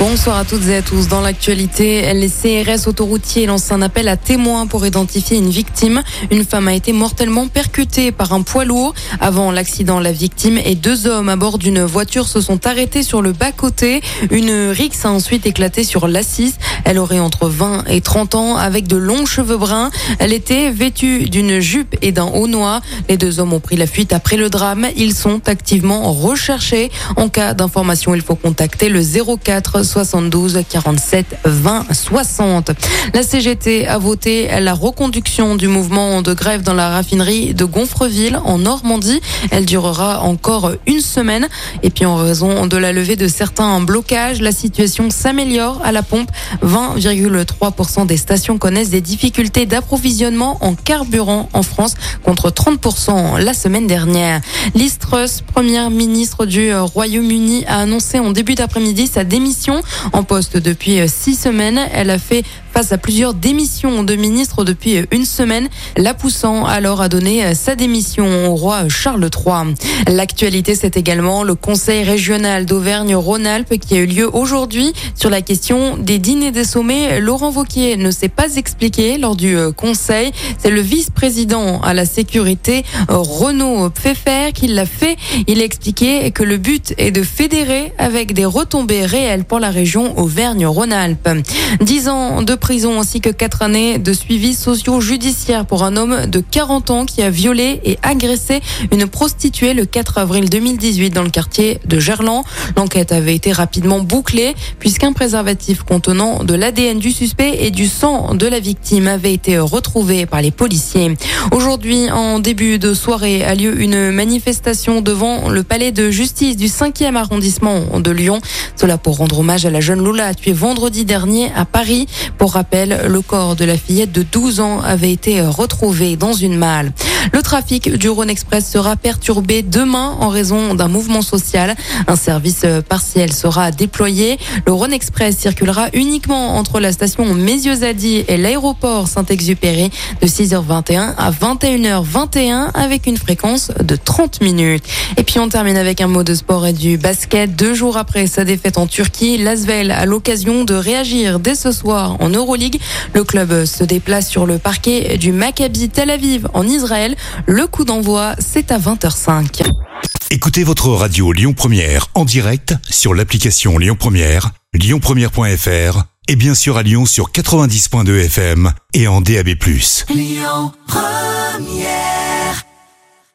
Bonsoir à toutes et à tous. Dans l'actualité, les CRS autoroutiers lancent un appel à témoins pour identifier une victime. Une femme a été mortellement percutée par un poids lourd. Avant l'accident, la victime et deux hommes à bord d'une voiture se sont arrêtés sur le bas-côté. Une rixe a ensuite éclaté sur l'assise. Elle aurait entre 20 et 30 ans avec de longs cheveux bruns. Elle était vêtue d'une jupe et d'un haut noir. Les deux hommes ont pris la fuite après le drame. Ils sont activement recherchés. En cas d'information, il faut contacter le 04 72 47 20 60. La CGT a voté la reconduction du mouvement de grève dans la raffinerie de Gonfreville en Normandie. Elle durera encore une semaine. Et puis en raison de la levée de certains blocages, la situation s'améliore à la pompe. 20,3% des stations connaissent des difficultés d'approvisionnement en carburant en France contre 30% la semaine dernière. Liz première ministre du Royaume-Uni, a annoncé en début d'après-midi sa démission en poste depuis euh, six semaines. Elle a fait face à plusieurs démissions de ministres depuis euh, une semaine, la poussant alors à donner euh, sa démission au roi Charles III. L'actualité, c'est également le Conseil régional d'Auvergne-Rhône-Alpes qui a eu lieu aujourd'hui sur la question des dîners des sommets. Laurent Vauquier ne s'est pas expliqué lors du Conseil. C'est le vice-président à la sécurité, Renaud Pfeffer, qui l'a fait. Il a expliqué que le but est de fédérer avec des retombées réelles pour la région Auvergne-Rhône-Alpes. Dix ans de prison ainsi que quatre années de suivi socio-judiciaire pour un homme de 40 ans qui a violé et agressé une prostituée le 4 avril 2018 dans le quartier de Gerland. L'enquête avait été rapidement bouclée puisqu'un préservatif contenant de l'ADN du suspect et du sang de la victime avait été retrouvé par les policiers. Aujourd'hui, en début de soirée, a lieu une manifestation devant le palais de justice du 5e arrondissement de Lyon. Cela pour rendre hommage à la jeune Lola tuée vendredi dernier à Paris. Pour rappel, le corps de la fillette de 12 ans avait été retrouvé dans une malle. Le trafic du Rhône Express sera perturbé demain en raison d'un mouvement social. Un service partiel sera déployé. Le Rhône Express circulera uniquement entre la station Mézieux-Zadi et l'aéroport Saint-Exupéry de 6h21 à 21h21 avec une fréquence de 30 minutes. Et puis on termine avec un mot de sport et du basket. Deux jours après sa défaite en Turquie, Lasvel a l'occasion de réagir dès ce soir en Euroleague. Le club se déplace sur le parquet du Maccabi Tel Aviv en Israël. Le coup d'envoi, c'est à 20h05. Écoutez votre radio Lyon Première en direct sur l'application Lyon Première, lyonpremière.fr et bien sûr à Lyon sur 90.2 FM et en DAB+. Lyon Première